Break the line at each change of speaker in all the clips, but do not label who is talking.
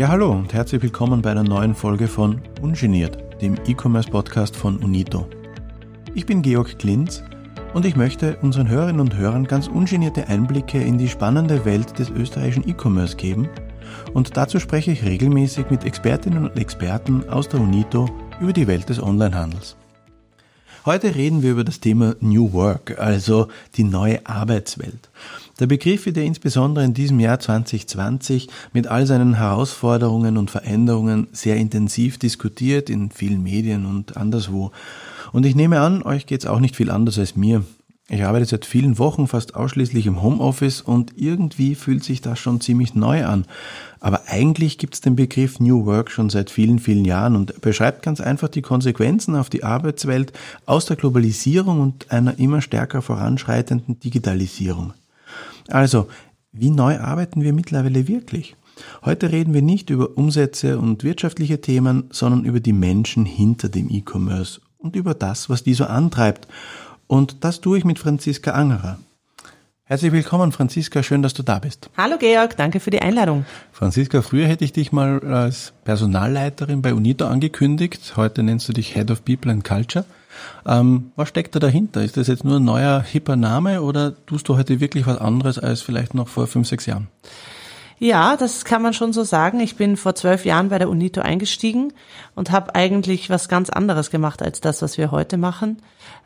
Ja, hallo und herzlich willkommen bei einer neuen Folge von Ungeniert, dem E-Commerce-Podcast von Unito. Ich bin Georg Klinz und ich möchte unseren Hörerinnen und Hörern ganz ungenierte Einblicke in die spannende Welt des österreichischen E-Commerce geben und dazu spreche ich regelmäßig mit Expertinnen und Experten aus der Unito über die Welt des Onlinehandels. Heute reden wir über das Thema New Work, also die neue Arbeitswelt. Der Begriff wird ja insbesondere in diesem Jahr 2020 mit all seinen Herausforderungen und Veränderungen sehr intensiv diskutiert in vielen Medien und anderswo. Und ich nehme an, euch geht's auch nicht viel anders als mir. Ich arbeite seit vielen Wochen fast ausschließlich im Homeoffice und irgendwie fühlt sich das schon ziemlich neu an. Aber eigentlich gibt es den Begriff New Work schon seit vielen, vielen Jahren und beschreibt ganz einfach die Konsequenzen auf die Arbeitswelt aus der Globalisierung und einer immer stärker voranschreitenden Digitalisierung. Also, wie neu arbeiten wir mittlerweile wirklich? Heute reden wir nicht über Umsätze und wirtschaftliche Themen, sondern über die Menschen hinter dem E-Commerce und über das, was die so antreibt und das tue ich mit Franziska Angerer. Herzlich willkommen, Franziska. Schön, dass du da bist.
Hallo, Georg. Danke für die Einladung.
Franziska, früher hätte ich dich mal als Personalleiterin bei UNITO angekündigt. Heute nennst du dich Head of People and Culture. Ähm, was steckt da dahinter? Ist das jetzt nur ein neuer, hipper Name oder tust du heute wirklich was anderes als vielleicht noch vor fünf, sechs Jahren?
Ja, das kann man schon so sagen. Ich bin vor zwölf Jahren bei der UNITO eingestiegen und habe eigentlich was ganz anderes gemacht als das, was wir heute machen.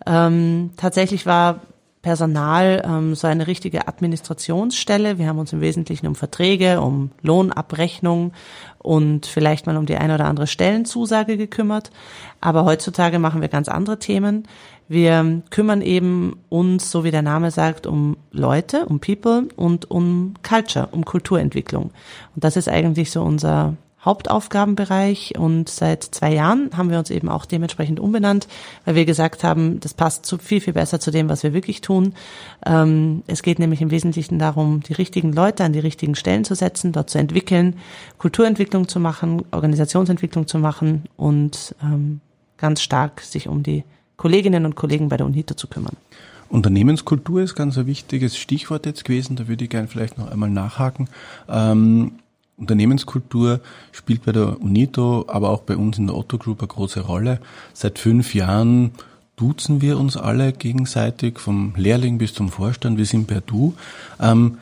Ähm, tatsächlich war Personal ähm, so eine richtige Administrationsstelle. Wir haben uns im Wesentlichen um Verträge, um Lohnabrechnung und vielleicht mal um die eine oder andere Stellenzusage gekümmert. Aber heutzutage machen wir ganz andere Themen. Wir kümmern eben uns, so wie der Name sagt, um Leute, um People und um Culture, um Kulturentwicklung. Und das ist eigentlich so unser Hauptaufgabenbereich und seit zwei Jahren haben wir uns eben auch dementsprechend umbenannt, weil wir gesagt haben, das passt zu, viel, viel besser zu dem, was wir wirklich tun. Ähm, es geht nämlich im Wesentlichen darum, die richtigen Leute an die richtigen Stellen zu setzen, dort zu entwickeln, Kulturentwicklung zu machen, Organisationsentwicklung zu machen und ähm, ganz stark sich um die Kolleginnen und Kollegen bei der UNITO zu kümmern.
Unternehmenskultur ist ganz ein wichtiges Stichwort jetzt gewesen, da würde ich gerne vielleicht noch einmal nachhaken. Ähm, Unternehmenskultur spielt bei der UNITO, aber auch bei uns in der Otto Group eine große Rolle. Seit fünf Jahren duzen wir uns alle gegenseitig, vom Lehrling bis zum Vorstand, wir sind per Du. Ähm,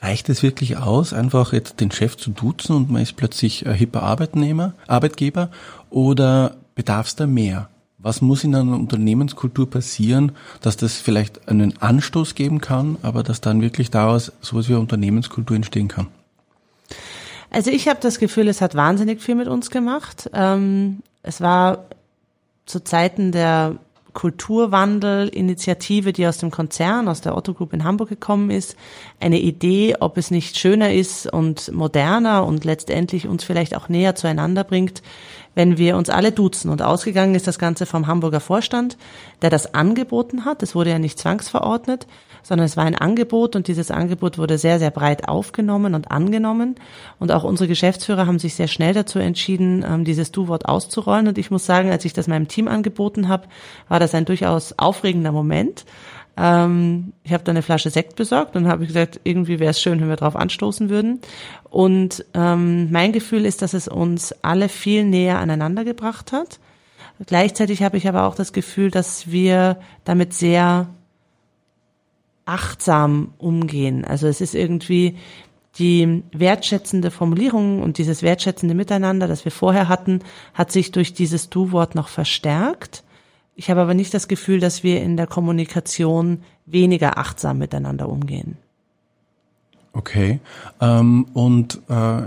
reicht es wirklich aus, einfach jetzt den Chef zu duzen und man ist plötzlich ein hipper Arbeitnehmer, Arbeitgeber oder bedarf es da mehr? Was muss in einer Unternehmenskultur passieren, dass das vielleicht einen Anstoß geben kann, aber dass dann wirklich daraus sowas wie eine Unternehmenskultur entstehen kann?
Also ich habe das Gefühl, es hat wahnsinnig viel mit uns gemacht. Ähm, es war zu Zeiten der Kulturwandel-Initiative, die aus dem Konzern, aus der Otto Group in Hamburg gekommen ist, eine Idee, ob es nicht schöner ist und moderner und letztendlich uns vielleicht auch näher zueinander bringt, wenn wir uns alle duzen. Und ausgegangen ist das Ganze vom Hamburger Vorstand, der das angeboten hat. Es wurde ja nicht zwangsverordnet, sondern es war ein Angebot und dieses Angebot wurde sehr, sehr breit aufgenommen und angenommen. Und auch unsere Geschäftsführer haben sich sehr schnell dazu entschieden, ähm, dieses Du-Wort auszurollen. Und ich muss sagen, als ich das meinem Team angeboten habe, war das ein durchaus aufregender Moment. Ähm, ich habe da eine Flasche Sekt besorgt und habe gesagt, irgendwie wäre es schön, wenn wir darauf anstoßen würden. Und ähm, mein Gefühl ist, dass es uns alle viel näher aneinander gebracht hat. Gleichzeitig habe ich aber auch das Gefühl, dass wir damit sehr achtsam umgehen. Also es ist irgendwie die wertschätzende Formulierung und dieses wertschätzende Miteinander, das wir vorher hatten, hat sich durch dieses Du-Wort noch verstärkt. Ich habe aber nicht das Gefühl, dass wir in der Kommunikation weniger achtsam miteinander umgehen.
Okay. Ähm, und äh,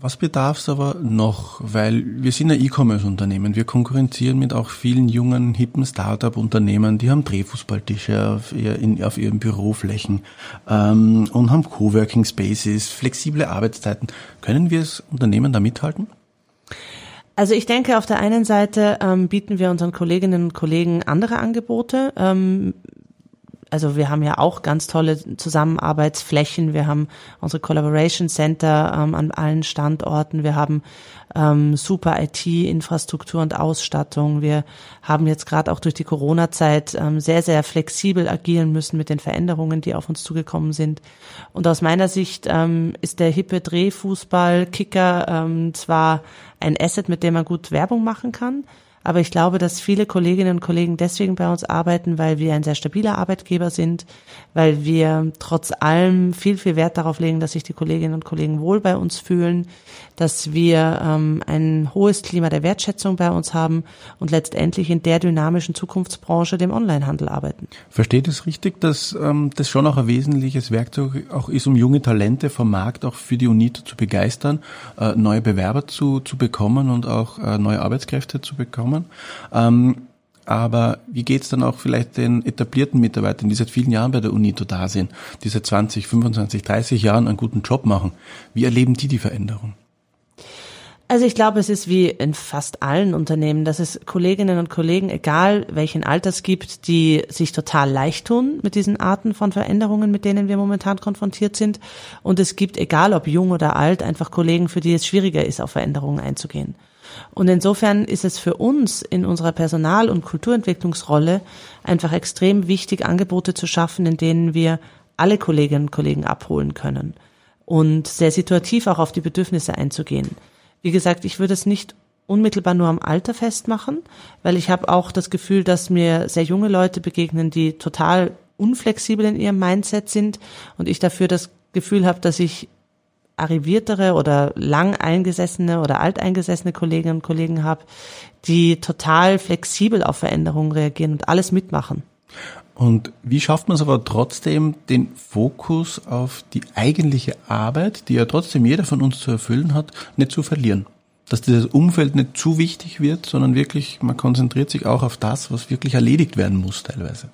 was bedarf es aber noch? Weil wir sind ein E-Commerce-Unternehmen. Wir konkurrenzieren mit auch vielen jungen, hippen Start-up-Unternehmen, die haben Drehfußballtische auf, ihr, in, auf ihren Büroflächen ähm, und haben Coworking Spaces, flexible Arbeitszeiten. Können wir als Unternehmen da mithalten?
Also ich denke, auf der einen Seite ähm, bieten wir unseren Kolleginnen und Kollegen andere Angebote. Ähm, also wir haben ja auch ganz tolle Zusammenarbeitsflächen. Wir haben unsere Collaboration Center ähm, an allen Standorten. Wir haben ähm, super IT-Infrastruktur und Ausstattung. Wir haben jetzt gerade auch durch die Corona-Zeit ähm, sehr, sehr flexibel agieren müssen mit den Veränderungen, die auf uns zugekommen sind. Und aus meiner Sicht ähm, ist der hippe Drehfußball, Kicker ähm, zwar ein Asset, mit dem man gut Werbung machen kann, aber ich glaube, dass viele Kolleginnen und Kollegen deswegen bei uns arbeiten, weil wir ein sehr stabiler Arbeitgeber sind, weil wir trotz allem viel, viel Wert darauf legen, dass sich die Kolleginnen und Kollegen wohl bei uns fühlen, dass wir ähm, ein hohes Klima der Wertschätzung bei uns haben und letztendlich in der dynamischen Zukunftsbranche, dem Onlinehandel, arbeiten.
Versteht es richtig, dass ähm, das schon auch ein wesentliches Werkzeug auch ist, um junge Talente vom Markt auch für die UNITO zu begeistern, äh, neue Bewerber zu, zu bekommen und auch äh, neue Arbeitskräfte zu bekommen? Ähm, aber wie geht's dann auch vielleicht den etablierten Mitarbeitern, die seit vielen Jahren bei der UNITO da sind, die seit 20, 25, 30 Jahren einen guten Job machen? Wie erleben die die Veränderung?
Also ich glaube, es ist wie in fast allen Unternehmen, dass es Kolleginnen und Kollegen, egal welchen Alters gibt, die sich total leicht tun mit diesen Arten von Veränderungen, mit denen wir momentan konfrontiert sind. Und es gibt, egal ob jung oder alt, einfach Kollegen, für die es schwieriger ist, auf Veränderungen einzugehen. Und insofern ist es für uns in unserer Personal- und Kulturentwicklungsrolle einfach extrem wichtig, Angebote zu schaffen, in denen wir alle Kolleginnen und Kollegen abholen können und sehr situativ auch auf die Bedürfnisse einzugehen. Wie gesagt, ich würde es nicht unmittelbar nur am Alter festmachen, weil ich habe auch das Gefühl, dass mir sehr junge Leute begegnen, die total unflexibel in ihrem Mindset sind und ich dafür das Gefühl habe, dass ich arriviertere oder lang eingesessene oder alteingesessene Kolleginnen und Kollegen habe, die total flexibel auf Veränderungen reagieren und alles mitmachen.
Und wie schafft man es aber trotzdem, den Fokus auf die eigentliche Arbeit, die ja trotzdem jeder von uns zu erfüllen hat, nicht zu verlieren? Dass dieses Umfeld nicht zu wichtig wird, sondern wirklich, man konzentriert sich auch auf das, was wirklich erledigt werden muss teilweise.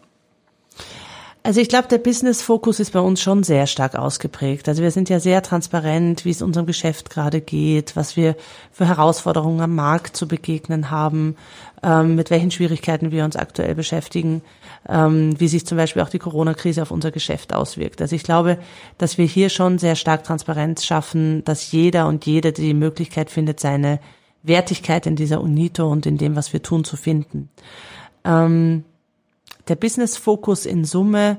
Also ich glaube, der Business-Fokus ist bei uns schon sehr stark ausgeprägt. Also wir sind ja sehr transparent, wie es unserem Geschäft gerade geht, was wir für Herausforderungen am Markt zu begegnen haben, ähm, mit welchen Schwierigkeiten wir uns aktuell beschäftigen, ähm, wie sich zum Beispiel auch die Corona-Krise auf unser Geschäft auswirkt. Also ich glaube, dass wir hier schon sehr stark Transparenz schaffen, dass jeder und jede die Möglichkeit findet, seine Wertigkeit in dieser UNITO und in dem, was wir tun, zu finden. Ähm, der Business-Fokus in Summe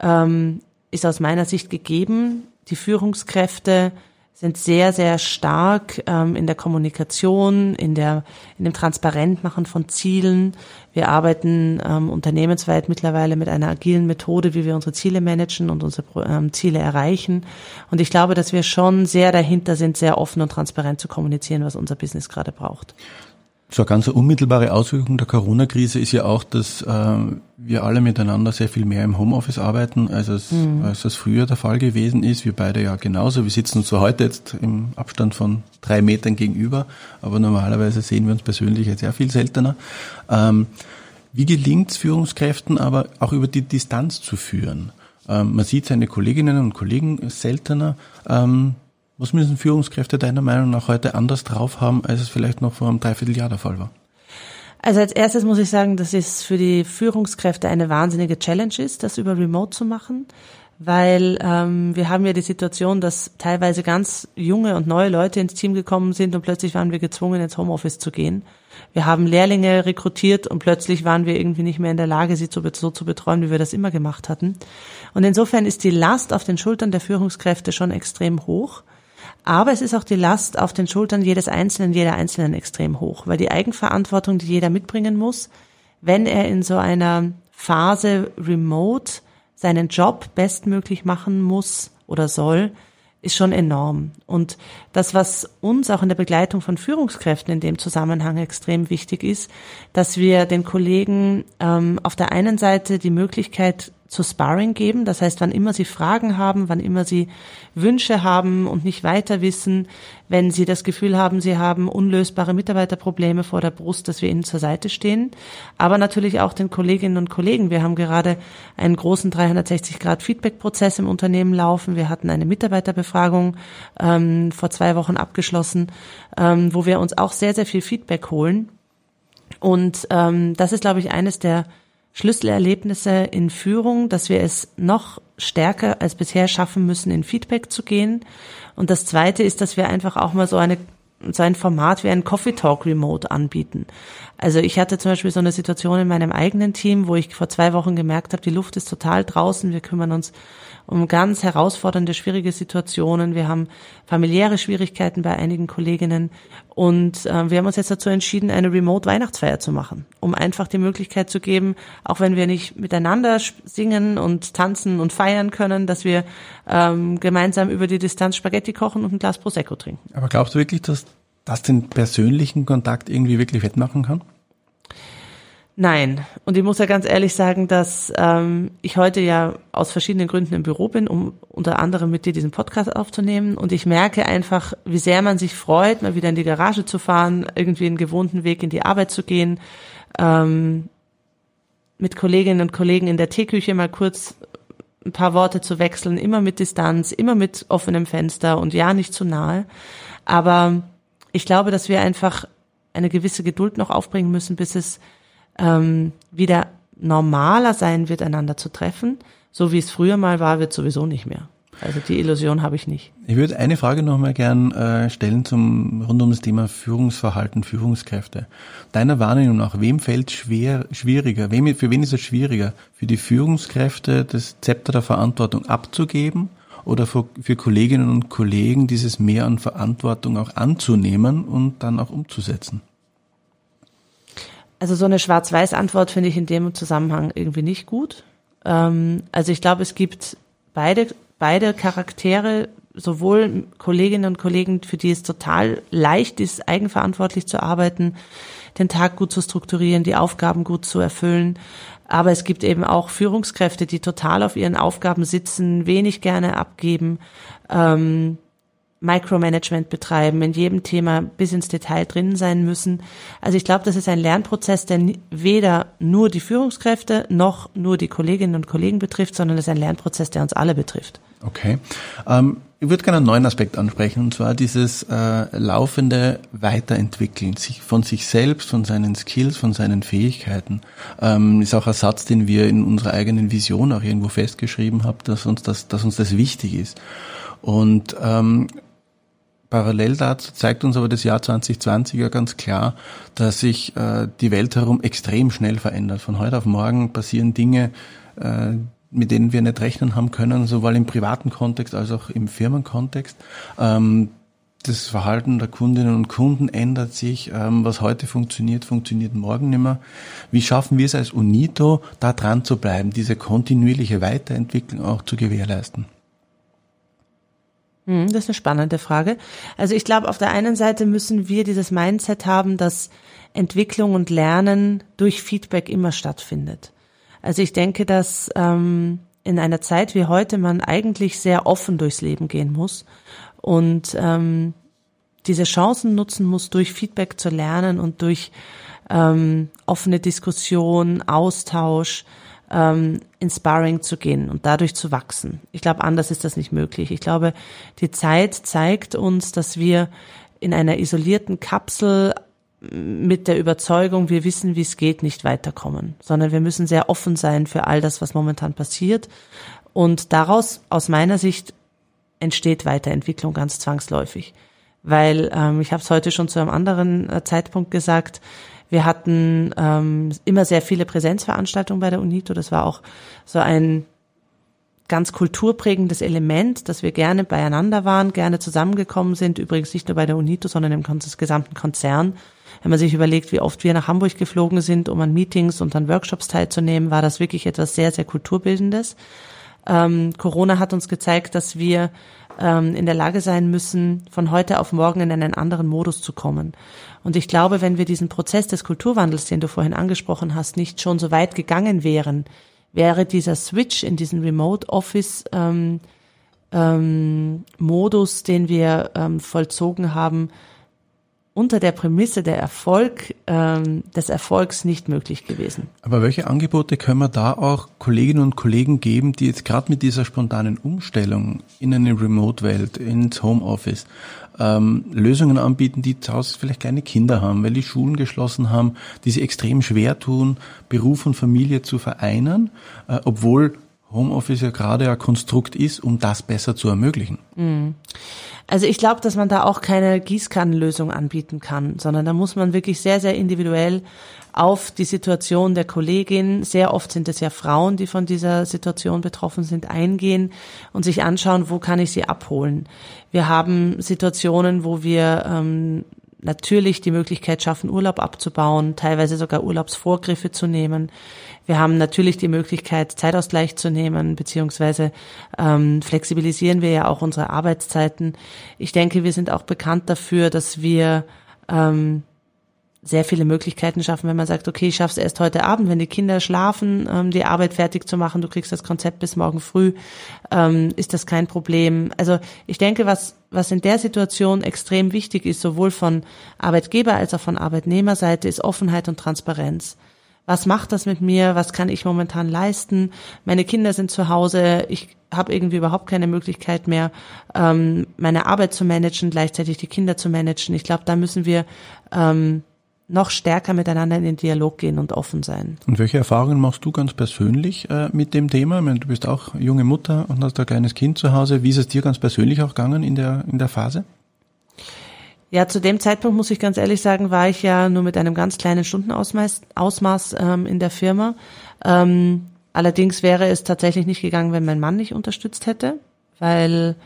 ähm, ist aus meiner Sicht gegeben. Die Führungskräfte sind sehr, sehr stark ähm, in der Kommunikation, in, der, in dem Transparentmachen von Zielen. Wir arbeiten ähm, unternehmensweit mittlerweile mit einer agilen Methode, wie wir unsere Ziele managen und unsere ähm, Ziele erreichen. Und ich glaube, dass wir schon sehr dahinter sind, sehr offen und transparent zu kommunizieren, was unser Business gerade braucht.
So eine ganz unmittelbare Auswirkung der Corona-Krise ist ja auch, dass äh, wir alle miteinander sehr viel mehr im Homeoffice arbeiten, als es, mhm. als es früher der Fall gewesen ist. Wir beide ja genauso. Wir sitzen uns so heute jetzt im Abstand von drei Metern gegenüber, aber normalerweise sehen wir uns persönlich jetzt sehr viel seltener. Ähm, wie gelingt es Führungskräften aber auch über die Distanz zu führen? Ähm, man sieht seine Kolleginnen und Kollegen seltener. Ähm, was müssen Führungskräfte deiner Meinung nach heute anders drauf haben, als es vielleicht noch vor einem Dreivierteljahr der Fall war?
Also als erstes muss ich sagen, dass es für die Führungskräfte eine wahnsinnige Challenge ist, das über Remote zu machen, weil ähm, wir haben ja die Situation, dass teilweise ganz junge und neue Leute ins Team gekommen sind und plötzlich waren wir gezwungen, ins Homeoffice zu gehen. Wir haben Lehrlinge rekrutiert und plötzlich waren wir irgendwie nicht mehr in der Lage, sie so zu betreuen, wie wir das immer gemacht hatten. Und insofern ist die Last auf den Schultern der Führungskräfte schon extrem hoch. Aber es ist auch die Last auf den Schultern jedes Einzelnen, jeder Einzelnen extrem hoch, weil die Eigenverantwortung, die jeder mitbringen muss, wenn er in so einer Phase remote seinen Job bestmöglich machen muss oder soll, ist schon enorm. Und das, was uns auch in der Begleitung von Führungskräften in dem Zusammenhang extrem wichtig ist, dass wir den Kollegen ähm, auf der einen Seite die Möglichkeit zu Sparring geben. Das heißt, wann immer Sie Fragen haben, wann immer Sie Wünsche haben und nicht weiter wissen, wenn Sie das Gefühl haben, Sie haben unlösbare Mitarbeiterprobleme vor der Brust, dass wir Ihnen zur Seite stehen. Aber natürlich auch den Kolleginnen und Kollegen. Wir haben gerade einen großen 360-Grad-Feedback-Prozess im Unternehmen laufen. Wir hatten eine Mitarbeiterbefragung ähm, vor zwei Wochen abgeschlossen, ähm, wo wir uns auch sehr, sehr viel Feedback holen. Und ähm, das ist, glaube ich, eines der Schlüsselerlebnisse in Führung, dass wir es noch stärker als bisher schaffen müssen, in Feedback zu gehen. Und das Zweite ist, dass wir einfach auch mal so eine so ein Format wie ein Coffee Talk Remote anbieten. Also ich hatte zum Beispiel so eine Situation in meinem eigenen Team, wo ich vor zwei Wochen gemerkt habe, die Luft ist total draußen, wir kümmern uns um ganz herausfordernde, schwierige Situationen. Wir haben familiäre Schwierigkeiten bei einigen Kolleginnen und äh, wir haben uns jetzt dazu entschieden, eine Remote-Weihnachtsfeier zu machen, um einfach die Möglichkeit zu geben, auch wenn wir nicht miteinander singen und tanzen und feiern können, dass wir ähm, gemeinsam über die Distanz Spaghetti kochen und ein Glas Prosecco trinken.
Aber glaubst du wirklich, dass das den persönlichen Kontakt irgendwie wirklich wettmachen kann?
Nein. Und ich muss ja ganz ehrlich sagen, dass ähm, ich heute ja aus verschiedenen Gründen im Büro bin, um unter anderem mit dir diesen Podcast aufzunehmen. Und ich merke einfach, wie sehr man sich freut, mal wieder in die Garage zu fahren, irgendwie einen gewohnten Weg in die Arbeit zu gehen, ähm, mit Kolleginnen und Kollegen in der Teeküche mal kurz ein paar Worte zu wechseln, immer mit Distanz, immer mit offenem Fenster und ja, nicht zu nahe. Aber ich glaube, dass wir einfach eine gewisse Geduld noch aufbringen müssen, bis es ähm, wieder normaler sein wird, einander zu treffen. So wie es früher mal war, wird sowieso nicht mehr. Also die Illusion habe ich nicht.
Ich würde eine Frage noch mal gern äh, stellen zum rund um das Thema Führungsverhalten, Führungskräfte. Deiner Wahrnehmung nach, wem fällt schwer, schwieriger, wem, für wen ist es schwieriger, für die Führungskräfte das Zepter der Verantwortung abzugeben oder für, für Kolleginnen und Kollegen dieses Mehr an Verantwortung auch anzunehmen und dann auch umzusetzen?
Also so eine Schwarz-Weiß-Antwort finde ich in dem Zusammenhang irgendwie nicht gut. Ähm, also ich glaube, es gibt beide, beide Charaktere, sowohl Kolleginnen und Kollegen, für die es total leicht ist, eigenverantwortlich zu arbeiten, den Tag gut zu strukturieren, die Aufgaben gut zu erfüllen. Aber es gibt eben auch Führungskräfte, die total auf ihren Aufgaben sitzen, wenig gerne abgeben, ähm, Micromanagement betreiben, in jedem Thema bis ins Detail drin sein müssen. Also ich glaube, das ist ein Lernprozess, der weder nur die Führungskräfte noch nur die Kolleginnen und Kollegen betrifft, sondern es ist ein Lernprozess, der uns alle betrifft.
Okay. Ähm, ich würde gerne einen neuen Aspekt ansprechen, und zwar dieses äh, laufende Weiterentwickeln sich von sich selbst, von seinen Skills, von seinen Fähigkeiten. Ähm, ist auch ein Satz, den wir in unserer eigenen Vision auch irgendwo festgeschrieben haben, dass uns das, dass uns das wichtig ist. Und ähm, Parallel dazu zeigt uns aber das Jahr 2020 ja ganz klar, dass sich äh, die Welt herum extrem schnell verändert. Von heute auf morgen passieren Dinge, äh, mit denen wir nicht rechnen haben können, sowohl im privaten Kontext als auch im Firmenkontext. Ähm, das Verhalten der Kundinnen und Kunden ändert sich. Ähm, was heute funktioniert, funktioniert morgen nicht mehr. Wie schaffen wir es als UNITO, da dran zu bleiben, diese kontinuierliche Weiterentwicklung auch zu gewährleisten?
Hm, das ist eine spannende Frage. Also ich glaube, auf der einen Seite müssen wir dieses Mindset haben, dass Entwicklung und Lernen durch Feedback immer stattfindet. Also ich denke, dass ähm, in einer Zeit wie heute man eigentlich sehr offen durchs Leben gehen muss und ähm, diese Chancen nutzen muss, durch Feedback zu lernen und durch ähm, offene Diskussion, Austausch, ähm, ins Sparring zu gehen und dadurch zu wachsen. Ich glaube, anders ist das nicht möglich. Ich glaube, die Zeit zeigt uns, dass wir in einer isolierten Kapsel mit der Überzeugung, wir wissen, wie es geht, nicht weiterkommen, sondern wir müssen sehr offen sein für all das, was momentan passiert. Und daraus, aus meiner Sicht, entsteht Weiterentwicklung ganz zwangsläufig. Weil ähm, ich habe es heute schon zu einem anderen äh, Zeitpunkt gesagt, wir hatten ähm, immer sehr viele Präsenzveranstaltungen bei der UNITO. Das war auch so ein ganz kulturprägendes Element, dass wir gerne beieinander waren, gerne zusammengekommen sind. Übrigens nicht nur bei der UNITO, sondern im gesamten Konzern. Wenn man sich überlegt, wie oft wir nach Hamburg geflogen sind, um an Meetings und an Workshops teilzunehmen, war das wirklich etwas sehr, sehr kulturbildendes. Ähm, Corona hat uns gezeigt, dass wir ähm, in der Lage sein müssen, von heute auf morgen in einen anderen Modus zu kommen. Und ich glaube, wenn wir diesen Prozess des Kulturwandels, den du vorhin angesprochen hast, nicht schon so weit gegangen wären, wäre dieser Switch in diesen Remote Office ähm, ähm, Modus, den wir ähm, vollzogen haben, unter der Prämisse der Erfolg ähm, des Erfolgs nicht möglich gewesen.
Aber welche Angebote können wir da auch Kolleginnen und Kollegen geben, die jetzt gerade mit dieser spontanen Umstellung in eine Remote-Welt, ins Homeoffice, ähm, Lösungen anbieten, die zu Hause vielleicht kleine Kinder haben, weil die Schulen geschlossen haben, die sie extrem schwer tun, Beruf und Familie zu vereinen, äh, obwohl Homeoffice ja gerade ein Konstrukt ist, um das besser zu ermöglichen.
Mhm. Also ich glaube, dass man da auch keine Gießkannenlösung anbieten kann, sondern da muss man wirklich sehr, sehr individuell auf die Situation der Kollegin, sehr oft sind es ja Frauen, die von dieser Situation betroffen sind, eingehen und sich anschauen, wo kann ich sie abholen. Wir haben Situationen, wo wir ähm, natürlich die Möglichkeit schaffen, Urlaub abzubauen, teilweise sogar Urlaubsvorgriffe zu nehmen. Wir haben natürlich die Möglichkeit, Zeitausgleich zu nehmen, beziehungsweise ähm, flexibilisieren wir ja auch unsere Arbeitszeiten. Ich denke, wir sind auch bekannt dafür, dass wir ähm, sehr viele Möglichkeiten schaffen, wenn man sagt, okay, ich schaff's erst heute Abend, wenn die Kinder schlafen, ähm, die Arbeit fertig zu machen, du kriegst das Konzept bis morgen früh, ähm, ist das kein Problem. Also ich denke, was, was in der Situation extrem wichtig ist, sowohl von Arbeitgeber als auch von Arbeitnehmerseite, ist Offenheit und Transparenz. Was macht das mit mir? Was kann ich momentan leisten? Meine Kinder sind zu Hause. Ich habe irgendwie überhaupt keine Möglichkeit mehr, ähm, meine Arbeit zu managen, gleichzeitig die Kinder zu managen. Ich glaube, da müssen wir ähm, noch stärker miteinander in den Dialog gehen und offen sein.
Und welche Erfahrungen machst du ganz persönlich äh, mit dem Thema? Ich meine, du bist auch junge Mutter und hast ein kleines Kind zu Hause. Wie ist es dir ganz persönlich auch gegangen in der, in der Phase?
Ja, zu dem Zeitpunkt muss ich ganz ehrlich sagen, war ich ja nur mit einem ganz kleinen Stundenausmaß Ausmaß, ähm, in der Firma. Ähm, allerdings wäre es tatsächlich nicht gegangen, wenn mein Mann nicht unterstützt hätte, weil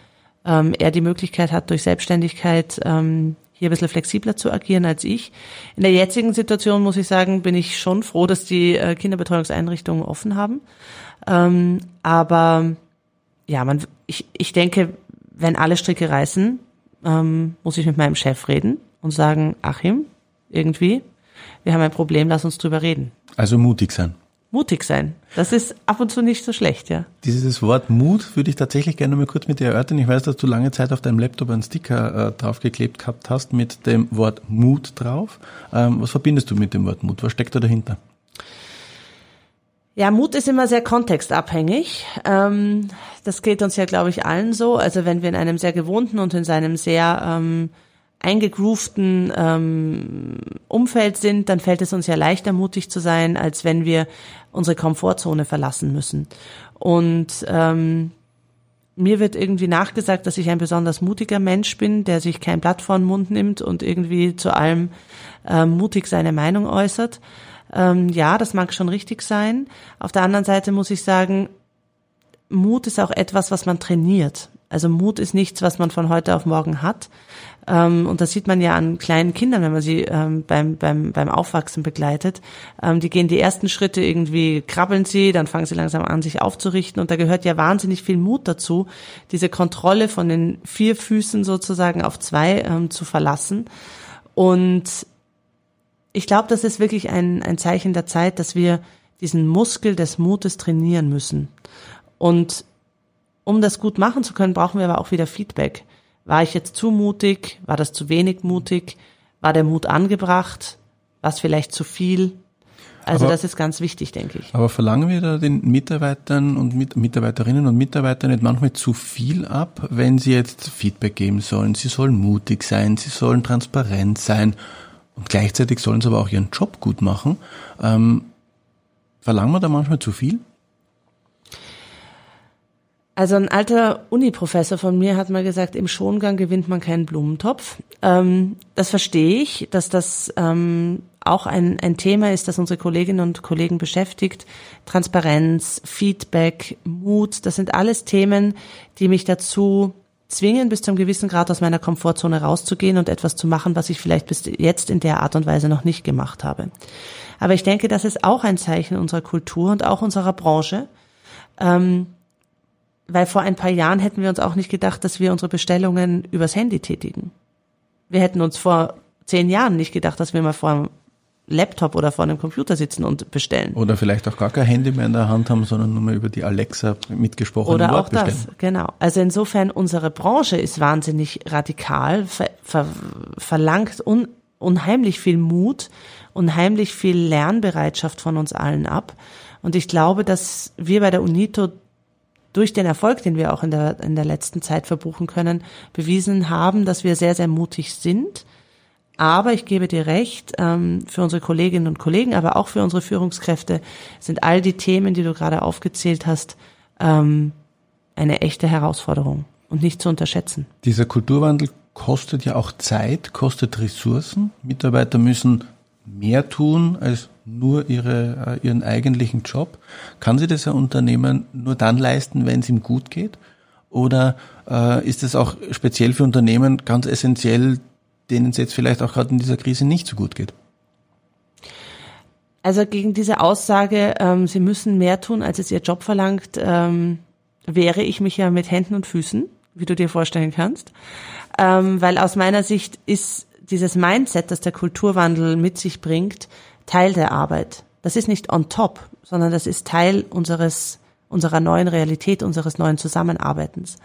ähm, er die Möglichkeit hat, durch Selbstständigkeit ähm, hier ein bisschen flexibler zu agieren als ich. In der jetzigen Situation muss ich sagen, bin ich schon froh, dass die äh, Kinderbetreuungseinrichtungen offen haben. Ähm, aber ja, man, ich, ich denke, wenn alle Stricke reißen, ähm, muss ich mit meinem Chef reden und sagen, Achim, irgendwie, wir haben ein Problem, lass uns drüber reden.
Also mutig sein
mutig sein. Das ist ab und zu nicht so schlecht, ja.
Dieses Wort Mut würde ich tatsächlich gerne mal kurz mit dir erörtern. Ich weiß, dass du lange Zeit auf deinem Laptop einen Sticker äh, draufgeklebt gehabt hast mit dem Wort Mut drauf. Ähm, was verbindest du mit dem Wort Mut? Was steckt da dahinter?
Ja, Mut ist immer sehr kontextabhängig. Ähm, das geht uns ja, glaube ich, allen so. Also wenn wir in einem sehr gewohnten und in seinem sehr ähm, eingegroovten ähm, Umfeld sind, dann fällt es uns ja leichter, mutig zu sein, als wenn wir unsere Komfortzone verlassen müssen. Und ähm, mir wird irgendwie nachgesagt, dass ich ein besonders mutiger Mensch bin, der sich kein Blatt vor den Mund nimmt und irgendwie zu allem ähm, mutig seine Meinung äußert. Ähm, ja, das mag schon richtig sein. Auf der anderen Seite muss ich sagen, Mut ist auch etwas, was man trainiert. Also Mut ist nichts, was man von heute auf morgen hat, und das sieht man ja an kleinen Kindern, wenn man sie ähm, beim, beim, beim Aufwachsen begleitet. Ähm, die gehen die ersten Schritte irgendwie, krabbeln sie, dann fangen sie langsam an, sich aufzurichten. Und da gehört ja wahnsinnig viel Mut dazu, diese Kontrolle von den vier Füßen sozusagen auf zwei ähm, zu verlassen. Und ich glaube, das ist wirklich ein, ein Zeichen der Zeit, dass wir diesen Muskel des Mutes trainieren müssen. Und um das gut machen zu können, brauchen wir aber auch wieder Feedback. War ich jetzt zu mutig? War das zu wenig mutig? War der Mut angebracht? War es vielleicht zu viel? Also aber, das ist ganz wichtig, denke ich.
Aber verlangen wir da den Mitarbeitern und Mit Mitarbeiterinnen und Mitarbeitern nicht manchmal zu viel ab, wenn sie jetzt Feedback geben sollen? Sie sollen mutig sein, sie sollen transparent sein und gleichzeitig sollen sie aber auch ihren Job gut machen. Ähm, verlangen wir da manchmal zu viel?
Also ein alter Uni-Professor von mir hat mal gesagt, im Schongang gewinnt man keinen Blumentopf. Ähm, das verstehe ich, dass das ähm, auch ein, ein Thema ist, das unsere Kolleginnen und Kollegen beschäftigt. Transparenz, Feedback, Mut, das sind alles Themen, die mich dazu zwingen, bis zu einem gewissen Grad aus meiner Komfortzone rauszugehen und etwas zu machen, was ich vielleicht bis jetzt in der Art und Weise noch nicht gemacht habe. Aber ich denke, das ist auch ein Zeichen unserer Kultur und auch unserer Branche. Ähm, weil vor ein paar Jahren hätten wir uns auch nicht gedacht, dass wir unsere Bestellungen übers Handy tätigen. Wir hätten uns vor zehn Jahren nicht gedacht, dass wir mal vor einem Laptop oder vor einem Computer sitzen und bestellen.
Oder vielleicht auch gar kein Handy mehr in der Hand haben, sondern nur mal über die Alexa mitgesprochene
Oder
Wort
auch bestellen. das, genau. Also insofern, unsere Branche ist wahnsinnig radikal, ver, ver, verlangt un, unheimlich viel Mut, unheimlich viel Lernbereitschaft von uns allen ab. Und ich glaube, dass wir bei der UNITO durch den Erfolg, den wir auch in der, in der letzten Zeit verbuchen können, bewiesen haben, dass wir sehr, sehr mutig sind. Aber ich gebe dir recht, ähm, für unsere Kolleginnen und Kollegen, aber auch für unsere Führungskräfte sind all die Themen, die du gerade aufgezählt hast, ähm, eine echte Herausforderung und nicht zu unterschätzen.
Dieser Kulturwandel kostet ja auch Zeit, kostet Ressourcen. Mitarbeiter müssen mehr tun als nur ihre, äh, ihren eigentlichen Job. Kann sich das ein Unternehmen nur dann leisten, wenn es ihm gut geht? Oder äh, ist es auch speziell für Unternehmen ganz essentiell, denen es jetzt vielleicht auch gerade in dieser Krise nicht so gut geht?
Also gegen diese Aussage, ähm, sie müssen mehr tun, als es ihr Job verlangt, ähm, wehre ich mich ja mit Händen und Füßen, wie du dir vorstellen kannst. Ähm, weil aus meiner Sicht ist dieses Mindset, das der Kulturwandel mit sich bringt, Teil der Arbeit. Das ist nicht on top, sondern das ist Teil unseres, unserer neuen Realität, unseres neuen Zusammenarbeitens.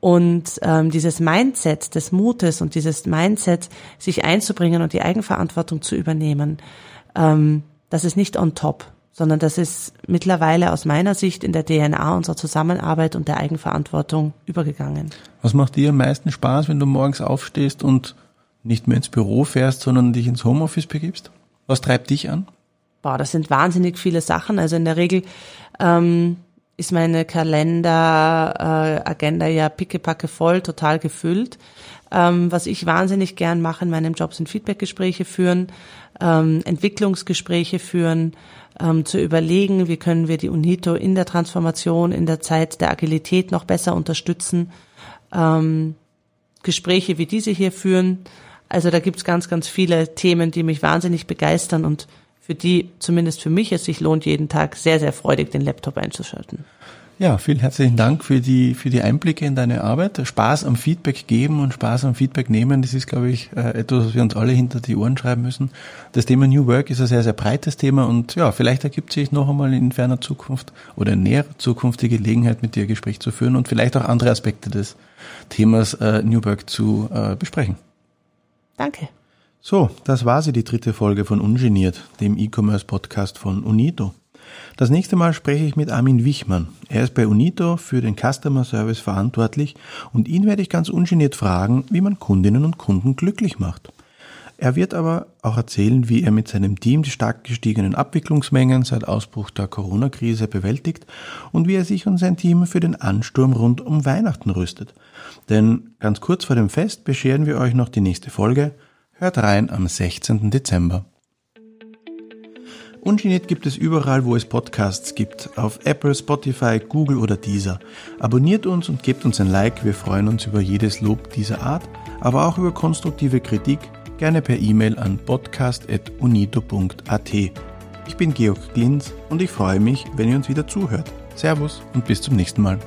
Und ähm, dieses Mindset des Mutes und dieses Mindset, sich einzubringen und die Eigenverantwortung zu übernehmen, ähm, das ist nicht on top, sondern das ist mittlerweile aus meiner Sicht in der DNA unserer Zusammenarbeit und der Eigenverantwortung übergegangen.
Was macht dir am meisten Spaß, wenn du morgens aufstehst und nicht mehr ins Büro fährst, sondern dich ins Homeoffice begibst? Was treibt dich an?
Boah, das sind wahnsinnig viele Sachen. Also in der Regel ähm, ist meine Kalenderagenda äh, ja pickepacke voll, total gefüllt. Ähm, was ich wahnsinnig gern mache in meinem Job sind Feedbackgespräche führen, ähm, Entwicklungsgespräche führen, ähm, zu überlegen, wie können wir die UNITO in der Transformation, in der Zeit der Agilität noch besser unterstützen. Ähm, Gespräche wie diese hier führen. Also da gibt's ganz, ganz viele Themen, die mich wahnsinnig begeistern und für die zumindest für mich es sich lohnt, jeden Tag sehr, sehr freudig den Laptop einzuschalten.
Ja, vielen herzlichen Dank für die, für die Einblicke in deine Arbeit. Spaß am Feedback geben und Spaß am Feedback nehmen, das ist, glaube ich, äh, etwas, was wir uns alle hinter die Ohren schreiben müssen. Das Thema New Work ist ein sehr, sehr breites Thema und ja, vielleicht ergibt sich noch einmal in ferner Zukunft oder in näherer Zukunft die Gelegenheit, mit dir Gespräch zu führen und vielleicht auch andere Aspekte des Themas äh, New Work zu äh, besprechen.
Danke.
So, das war sie, die dritte Folge von Ungeniert, dem E-Commerce-Podcast von Unito. Das nächste Mal spreche ich mit Armin Wichmann. Er ist bei Unito für den Customer Service verantwortlich und ihn werde ich ganz ungeniert fragen, wie man Kundinnen und Kunden glücklich macht. Er wird aber auch erzählen, wie er mit seinem Team die stark gestiegenen Abwicklungsmengen seit Ausbruch der Corona-Krise bewältigt und wie er sich und sein Team für den Ansturm rund um Weihnachten rüstet. Denn ganz kurz vor dem Fest bescheren wir euch noch die nächste Folge. Hört rein am 16. Dezember. Ungeniert gibt es überall, wo es Podcasts gibt. Auf Apple, Spotify, Google oder Deezer. Abonniert uns und gebt uns ein Like. Wir freuen uns über jedes Lob dieser Art, aber auch über konstruktive Kritik, gerne per E-Mail an podcast.unito.at. Ich bin Georg Glinz und ich freue mich, wenn ihr uns wieder zuhört. Servus und bis zum nächsten Mal.